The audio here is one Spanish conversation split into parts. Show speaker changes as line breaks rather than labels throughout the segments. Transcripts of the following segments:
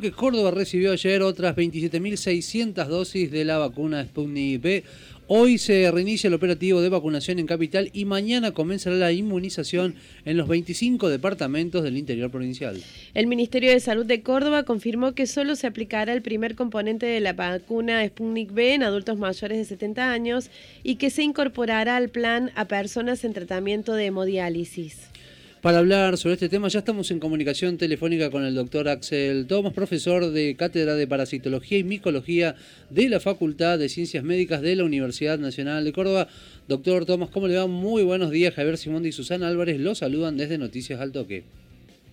que Córdoba recibió ayer otras 27.600 dosis de la vacuna Sputnik V. Hoy se reinicia el operativo de vacunación en Capital y mañana comenzará la inmunización en los 25 departamentos del interior provincial.
El Ministerio de Salud de Córdoba confirmó que solo se aplicará el primer componente de la vacuna Sputnik V en adultos mayores de 70 años y que se incorporará al plan a personas en tratamiento de hemodiálisis.
Para hablar sobre este tema ya estamos en comunicación telefónica con el doctor Axel Thomas, profesor de Cátedra de Parasitología y Micología de la Facultad de Ciencias Médicas de la Universidad Nacional de Córdoba. Doctor Thomas, ¿cómo le va? Muy buenos días. Javier Simón y Susana Álvarez los saludan desde Noticias al Toque.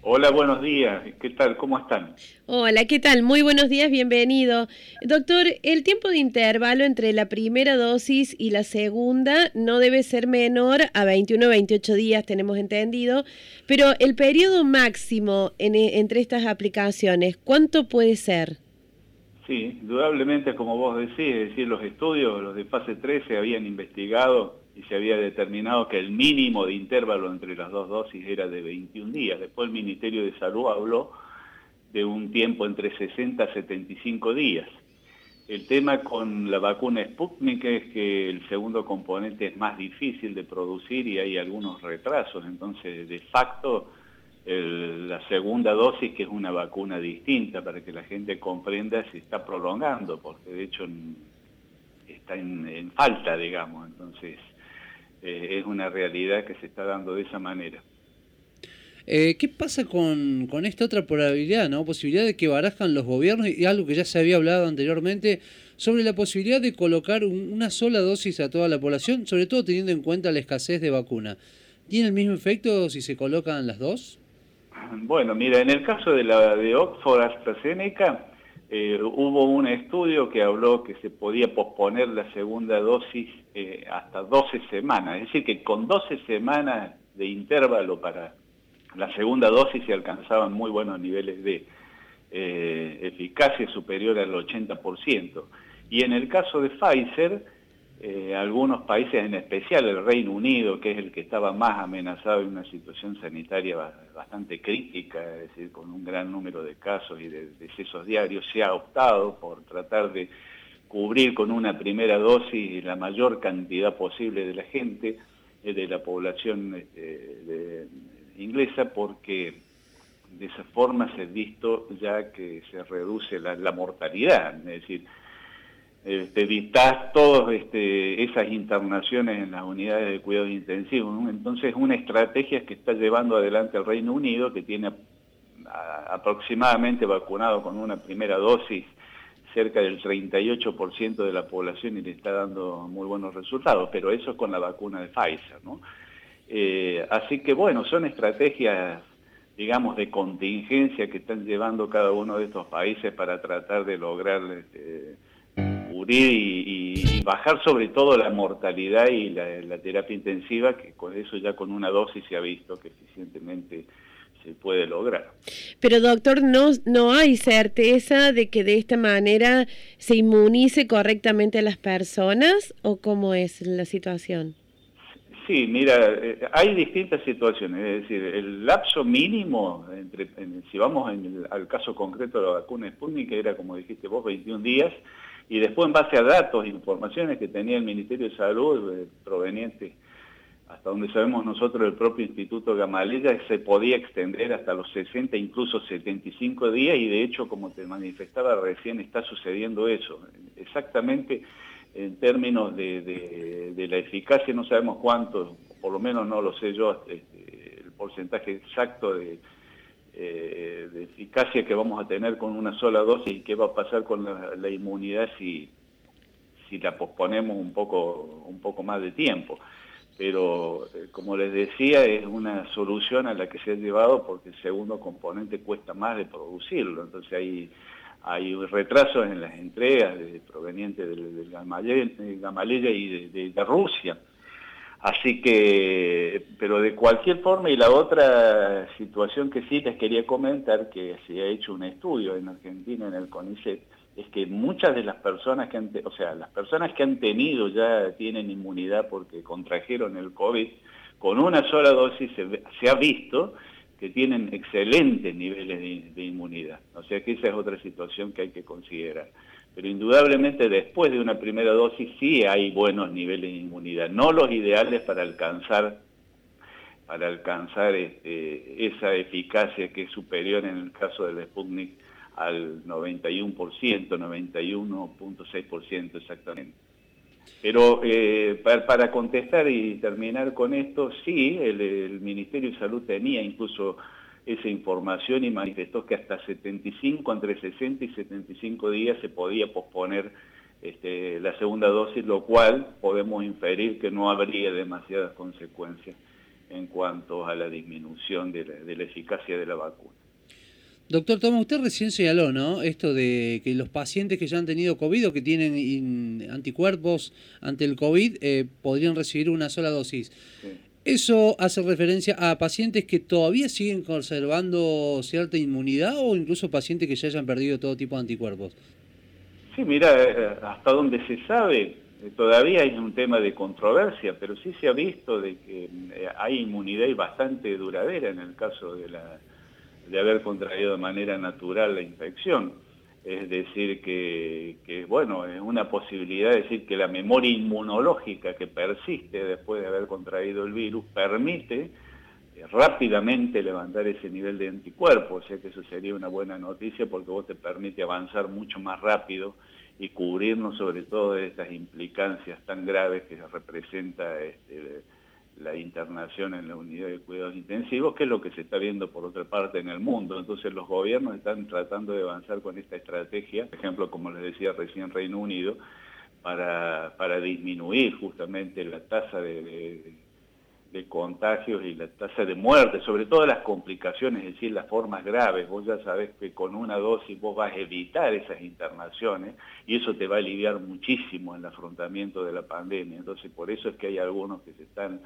Hola, buenos días. ¿Qué tal? ¿Cómo están?
Hola, ¿qué tal? Muy buenos días, bienvenido. Doctor, el tiempo de intervalo entre la primera dosis y la segunda no debe ser menor a 21 o 28 días, tenemos entendido, pero el periodo máximo entre estas aplicaciones, ¿cuánto puede ser?
Sí, indudablemente, como vos decís, es decir, los estudios, los de fase 3 se habían investigado y se había determinado que el mínimo de intervalo entre las dos dosis era de 21 días. Después el Ministerio de Salud habló de un tiempo entre 60 a 75 días. El tema con la vacuna Sputnik es que el segundo componente es más difícil de producir y hay algunos retrasos, entonces de facto la segunda dosis, que es una vacuna distinta, para que la gente comprenda, se está prolongando, porque de hecho está en falta, digamos, entonces eh, es una realidad que se está dando de esa manera.
Eh, ¿Qué pasa con, esta otra probabilidad, no? Posibilidad de que barajan los gobiernos y algo que ya se había hablado anteriormente sobre la posibilidad de colocar una sola dosis a toda la población, sobre todo teniendo en cuenta la escasez de vacuna. ¿Tiene el mismo efecto si se colocan las dos?
Bueno, mira, en el caso de la de Oxford AstraZeneca, eh, hubo un estudio que habló que se podía posponer la segunda dosis eh, hasta 12 semanas, es decir, que con 12 semanas de intervalo para la segunda dosis se alcanzaban muy buenos niveles de eh, eficacia superior al 80%. Y en el caso de Pfizer, eh, algunos países, en especial el Reino Unido, que es el que estaba más amenazado en una situación sanitaria bastante crítica, es decir, con un gran número de casos y de decesos diarios, se ha optado por tratar de cubrir con una primera dosis la mayor cantidad posible de la gente, eh, de la población este, inglesa, porque de esa forma se ha visto ya que se reduce la, la mortalidad, es decir, este, evitar todas este, esas internaciones en las unidades de cuidados intensivos. Entonces, una estrategia que está llevando adelante el Reino Unido, que tiene aproximadamente vacunado con una primera dosis cerca del 38% de la población y le está dando muy buenos resultados, pero eso es con la vacuna de Pfizer. ¿no? Eh, así que bueno, son estrategias digamos, de contingencia que están llevando cada uno de estos países para tratar de lograr y, bajar sobre todo la mortalidad y la, terapia intensiva, que con eso ya con una dosis se ha visto que eficientemente se puede lograr.
Pero doctor, ¿no, ¿no hay certeza de que de esta manera se inmunice correctamente a las personas o cómo es la situación?
Sí, mira, eh, hay distintas situaciones, es decir, el lapso mínimo, entre, si vamos al caso concreto de la vacuna Sputnik, que era como dijiste vos, 21 días, y después en base a datos e informaciones que tenía el Ministerio de Salud eh, provenientes, hasta donde sabemos nosotros del propio Instituto Gamaleya, se podía extender hasta los 60, incluso 75 días y de hecho, como te manifestaba recién, está sucediendo eso. Exactamente en términos de, la eficacia no sabemos cuánto, por lo menos no lo sé yo, este, el porcentaje exacto de eh, de eficacia que vamos a tener con una sola dosis y qué va a pasar con la, inmunidad si, si la posponemos un poco, un poco más de tiempo. Pero, eh, como les decía, es una solución a la que se ha llevado porque el segundo componente cuesta más de producirlo. Entonces hay, hay retrasos en las entregas provenientes del, del Gamaleya y de Rusia. Así que, pero de cualquier forma, y la otra situación que sí les quería comentar, que se ha hecho un estudio en Argentina, en el CONICET, es que muchas de las personas que han, o sea, las personas que han tenido ya tienen inmunidad porque contrajeron el COVID, con una sola dosis se, ha visto que tienen excelentes niveles de, inmunidad. O sea que esa es otra situación que hay que considerar. Pero indudablemente después de una primera dosis sí hay buenos niveles de inmunidad, no los ideales para alcanzar para alcanzar este, esa eficacia que es superior en el caso del Sputnik al 91%, 91.6% exactamente. Pero eh, para, contestar y terminar con esto, sí, el, Ministerio de Salud tenía incluso esa información y manifestó que hasta 75, entre 60 y 75 días se podía posponer este, la segunda dosis, lo cual podemos inferir que no habría demasiadas consecuencias en cuanto a la disminución de la eficacia de la vacuna.
Doctor Toma, usted recién señaló, ¿no? Esto de que los pacientes que ya han tenido COVID o que tienen anticuerpos ante el COVID eh, podrían recibir una sola dosis. ¿Eso hace referencia a pacientes que todavía siguen conservando cierta inmunidad o incluso pacientes que ya hayan perdido todo tipo de anticuerpos?
Sí, mira, eh, hasta donde se sabe, eh, todavía hay un tema de controversia, pero sí se ha visto de que hay inmunidad y bastante duradera en el caso de la de haber contraído de manera natural la infección. Es decir, que, bueno, es una posibilidad de decir que la memoria inmunológica que persiste después de haber contraído el virus permite eh, rápidamente levantar ese nivel de anticuerpos, o sea que eso sería una buena noticia porque vos te permite avanzar mucho más rápido y cubrirnos sobre todo de estas implicancias tan graves que representa este, la internación en la unidad de cuidados intensivos, que es lo que se está viendo por otra parte en el mundo. Entonces los gobiernos están tratando de avanzar con esta estrategia, por ejemplo, como les decía recién Reino Unido, para, para disminuir justamente la tasa de, de, contagios y la tasa de muerte, sobre todo las complicaciones, es decir, las formas graves. Vos ya sabés que con una dosis vos vas a evitar esas internaciones y eso te va a aliviar muchísimo en el afrontamiento de la pandemia. Entonces por eso es que hay algunos que se están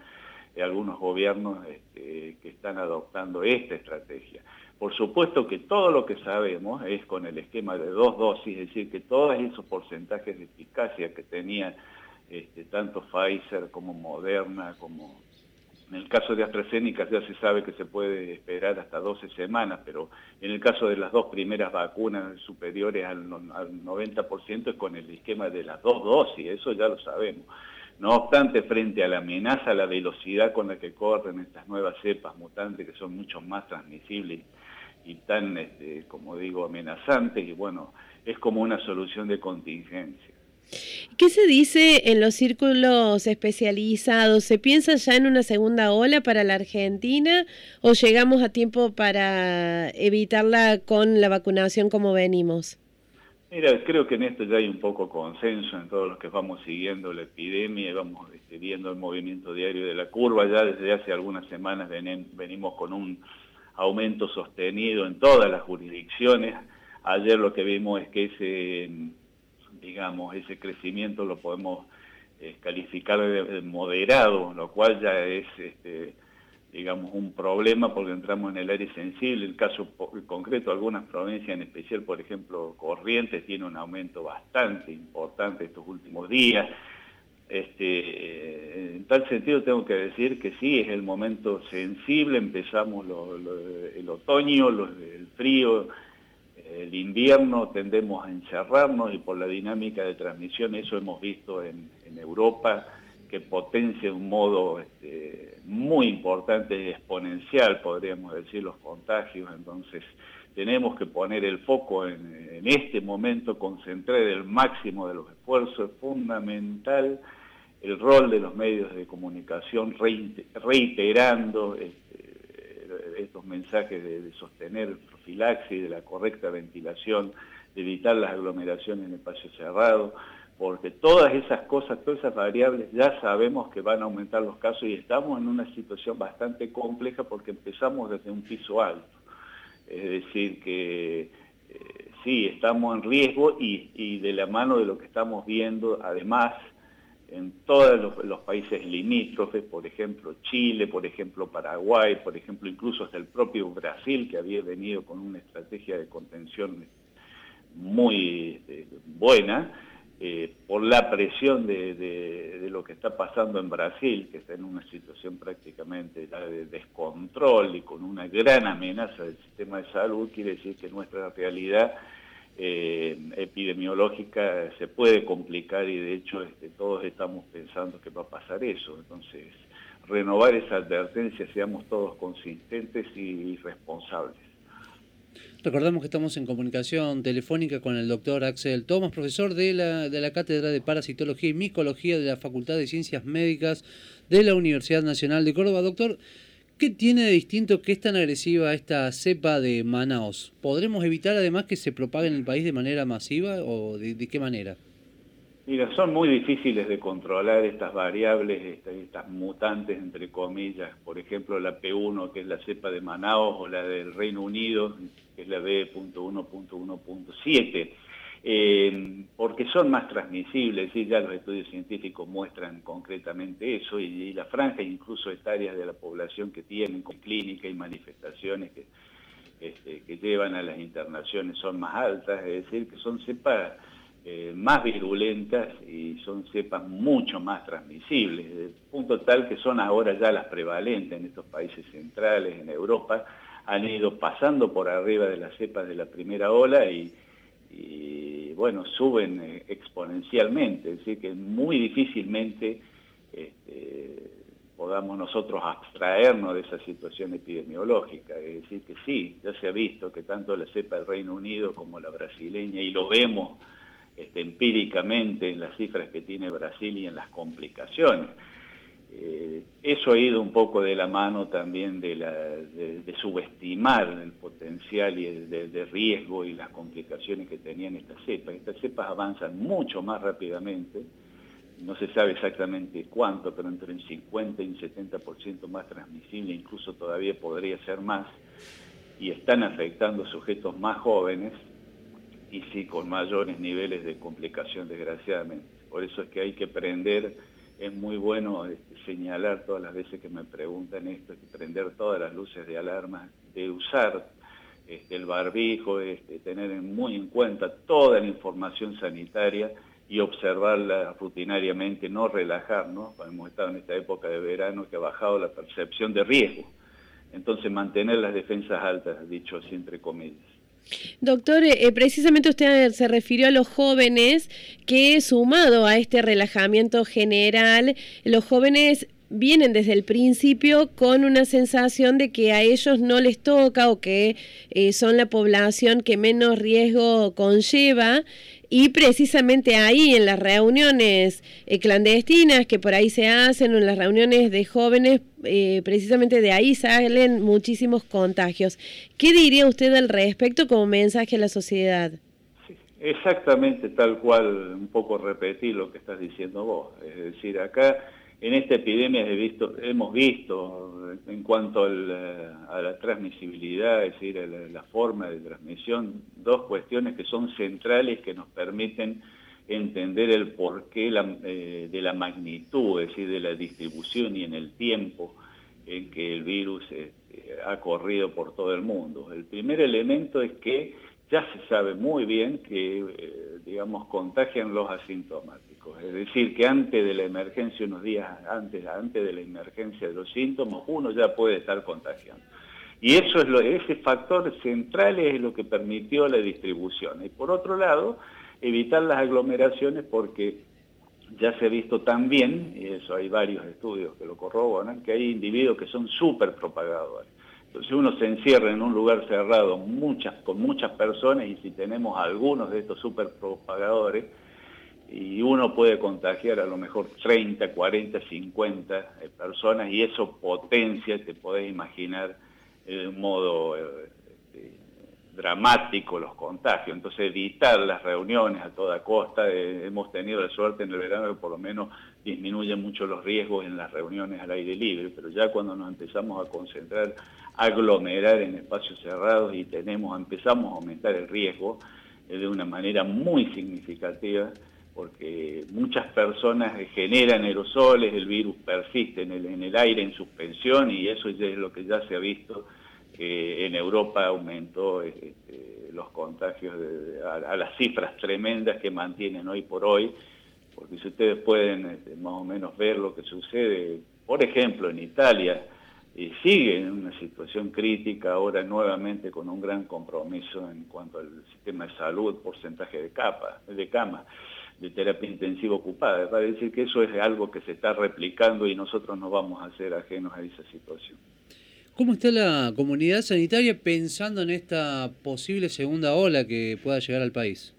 algunos gobiernos este, que están adoptando esta estrategia. Por supuesto que todo lo que sabemos es con el esquema de dos dosis, es decir, que todos esos porcentajes de eficacia que tenían este, tanto Pfizer como Moderna, como en el caso de AstraZeneca ya se sabe que se puede esperar hasta 12 semanas, pero en el caso de las dos primeras vacunas superiores al, al 90% es con el esquema de las dos dosis, eso ya lo sabemos. No obstante, frente a la amenaza, la velocidad con la que corren estas nuevas cepas mutantes que son mucho más transmisibles y tan, este, como digo, amenazantes, y bueno, es como una solución de contingencia.
¿Qué se dice en los círculos especializados? ¿Se piensa ya en una segunda ola para la Argentina o llegamos a tiempo para evitarla con la vacunación como venimos?
Mira, creo que en esto ya hay un poco consenso en todos los que vamos siguiendo la epidemia y vamos este, viendo el movimiento diario de la curva. Ya desde hace algunas semanas venimos con un aumento sostenido en todas las jurisdicciones. Ayer lo que vimos es que ese, digamos, ese crecimiento lo podemos eh, calificar de moderado, lo cual ya es... Este, digamos, un problema porque entramos en el área sensible. El caso concreto, algunas provincias, en especial, por ejemplo, Corrientes, tiene un aumento bastante importante estos últimos días. Este, en tal sentido tengo que decir que sí, es el momento sensible, empezamos el otoño, el frío, el invierno, tendemos a encerrarnos y por la dinámica de transmisión, eso hemos visto en, Europa, que potencia de un modo este, muy importante, exponencial, podríamos decir, los contagios. Entonces, tenemos que poner el foco en, este momento, concentrar el máximo de los esfuerzos. Es fundamental el rol de los medios de comunicación reiterando este, estos mensajes de, sostener profilaxis, de la correcta ventilación, de evitar las aglomeraciones en espacio cerrado porque todas esas cosas, todas esas variables ya sabemos que van a aumentar los casos y estamos en una situación bastante compleja porque empezamos desde un piso alto. Es decir, que eh, sí, estamos en riesgo y, de la mano de lo que estamos viendo, además, en todos los, países limítrofes, por ejemplo Chile, por ejemplo Paraguay, por ejemplo incluso hasta el propio Brasil, que había venido con una estrategia de contención muy este, buena, eh, por la presión de, lo que está pasando en Brasil, que está en una situación prácticamente de descontrol y con una gran amenaza del sistema de salud, quiere decir que nuestra realidad eh, epidemiológica se puede complicar y de hecho este, todos estamos pensando que va a pasar eso. Entonces, renovar esa advertencia, seamos todos consistentes y responsables.
Recordamos que estamos en comunicación telefónica con el doctor Axel Thomas, profesor de la, de la Cátedra de Parasitología y Micología de la Facultad de Ciencias Médicas de la Universidad Nacional de Córdoba. Doctor, ¿qué tiene de distinto que es tan agresiva esta cepa de Manaos? ¿Podremos evitar además que se propague en el país de manera masiva o de, qué manera?
Mira, son muy difíciles de controlar estas variables, estas, mutantes, entre comillas. Por ejemplo, la P1, que es la cepa de Manaos, o la del Reino Unido, que es la B.1.1.7, eh, porque son más transmisibles, y ya los estudios científicos muestran concretamente eso, y, la franja incluso áreas de la población que tienen clínica y manifestaciones que, este, que llevan a las internaciones son más altas, es decir, que son cepas eh, más virulentas y son cepas mucho más transmisibles, de punto tal que son ahora ya las prevalentes en estos países centrales, en Europa, han ido pasando por arriba de las cepas de la primera ola y, bueno, suben eh, exponencialmente, es decir, que muy difícilmente este, podamos nosotros abstraernos de esa situación epidemiológica. Es decir, que sí, ya se ha visto que tanto la cepa del Reino Unido como la brasileña, y lo vemos este, empíricamente en las cifras que tiene Brasil y en las complicaciones, eh, eso ha ido un poco de la mano también de, subestimar el potencial y el de, riesgo y las complicaciones que tenían estas cepas. Estas cepas avanzan mucho más rápidamente, no se sabe exactamente cuánto, pero entre un 50 y un 70% más transmisible, incluso todavía podría ser más, y están afectando sujetos más jóvenes y sí con mayores niveles de complicación, desgraciadamente. Por eso es que hay que prender es muy bueno este, señalar todas las veces que me preguntan esto, prender todas las luces de alarma, de usar este, el barbijo, este, tener muy en cuenta toda la información sanitaria y observarla rutinariamente, no relajarnos, hemos estado en esta época de verano que ha bajado la percepción de riesgo. Entonces mantener las defensas altas, dicho así entre comillas.
Doctor, eh, eh, precisamente usted se refirió a los jóvenes que sumado a este relajamiento general, los jóvenes vienen desde el principio con una sensación de que a ellos no les toca o que eh, son la población que menos riesgo conlleva y precisamente ahí en las reuniones eh, clandestinas que por ahí se hacen, en las reuniones de jóvenes, eh, precisamente de ahí salen muchísimos contagios. ¿Qué diría usted al respecto como mensaje a la sociedad?
exactamente tal cual, un poco repetir lo que estás diciendo vos. Es decir, acá en esta epidemia hemos visto en cuanto eh, a la transmisibilidad, es decir, la, forma de transmisión, dos cuestiones que son centrales que nos permiten entender el porqué eh, de la magnitud, es decir, de la distribución y en el tiempo en que el virus eh, ha corrido por todo el mundo. El primer elemento es que ya se sabe muy bien que, digamos, contagian los asintomáticos. Es decir, que antes de la emergencia, unos días antes, antes de la emergencia de los síntomas, uno ya puede estar contagiando. Y eso es lo, ese factor central es lo que permitió la distribución. Y por otro lado, evitar las aglomeraciones porque ya se ha visto también, y eso hay varios estudios que lo corroboran, que hay individuos que son súper propagadores. Entonces uno se encierra en un lugar cerrado con muchas personas y si tenemos algunos de estos super propagadores, y uno puede contagiar a lo mejor 30, 40, 50 personas y eso potencia, te podés imaginar, de un modo eh, este, dramático los contagios. Entonces evitar las reuniones a toda costa, eh, hemos tenido la suerte en el verano que por lo menos disminuyen mucho los riesgos en las reuniones al aire libre, pero ya cuando nos empezamos a concentrar, aglomerar en espacios cerrados y tenemos, empezamos a aumentar el riesgo eh, de una manera muy significativa, porque muchas personas generan aerosoles, el virus persiste en el, aire en suspensión y eso es lo que ya se ha visto que en Europa aumentó este, los contagios a, las cifras tremendas que mantienen hoy por hoy, porque si ustedes pueden este, más o menos ver lo que sucede, por ejemplo, en Italia, sigue en una situación crítica ahora nuevamente con un gran compromiso en cuanto al sistema de salud, porcentaje de, capa, de cama, de terapia intensiva ocupada. Va a decir que eso es algo que se está replicando y nosotros no vamos a ser ajenos a esa situación.
¿Cómo está la comunidad sanitaria pensando en esta posible segunda ola que pueda llegar al país?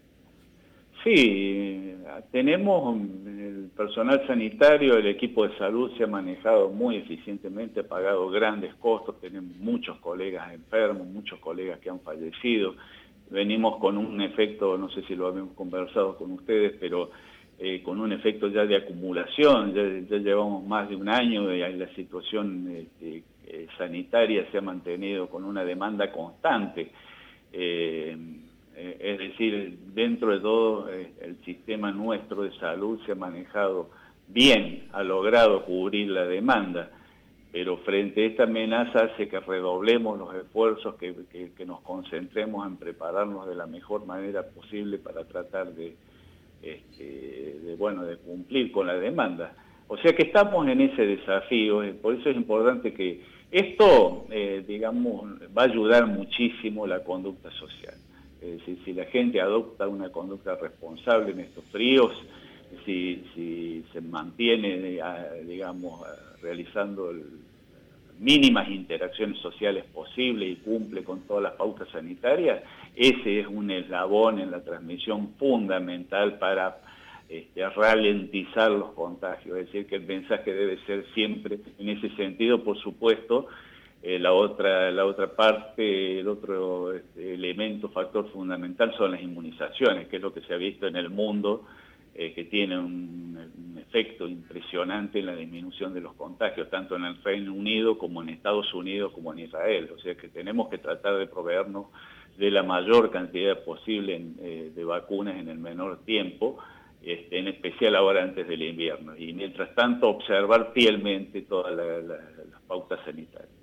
Sí, tenemos el personal sanitario, el equipo de salud se ha manejado muy eficientemente, ha pagado grandes costos, tenemos muchos colegas enfermos, muchos colegas que han fallecido. Venimos con un efecto, no sé si lo habíamos conversado con ustedes, pero eh, con un efecto ya de acumulación, ya, llevamos más de un año y la situación este, eh, sanitaria se ha mantenido con una demanda constante. Eh, es decir, dentro de todo el sistema nuestro de salud se ha manejado bien, ha logrado cubrir la demanda, pero frente a esta amenaza hace que redoblemos los esfuerzos, que, nos concentremos en prepararnos de la mejor manera posible para tratar de, este, de, bueno, de cumplir con la demanda. O sea que estamos en ese desafío, por eso es importante que esto, eh, digamos, va a ayudar muchísimo la conducta social. Es decir, si la gente adopta una conducta responsable en estos fríos, si, se mantiene, eh, digamos, realizando mínimas interacciones sociales posibles y cumple con todas las pautas sanitarias, ese es un eslabón en la transmisión fundamental para este, ralentizar los contagios, es decir, que el mensaje debe ser siempre en ese sentido, por supuesto, eh, la, otra, la otra parte, el otro este, elemento, factor fundamental son las inmunizaciones, que es lo que se ha visto en el mundo, eh, que tiene un, efecto impresionante en la disminución de los contagios, tanto en el Reino Unido como en Estados Unidos como en Israel. O sea que tenemos que tratar de proveernos de la mayor cantidad posible eh, de vacunas en el menor tiempo, este, en especial ahora antes del invierno. Y mientras tanto observar fielmente todas las pautas sanitarias.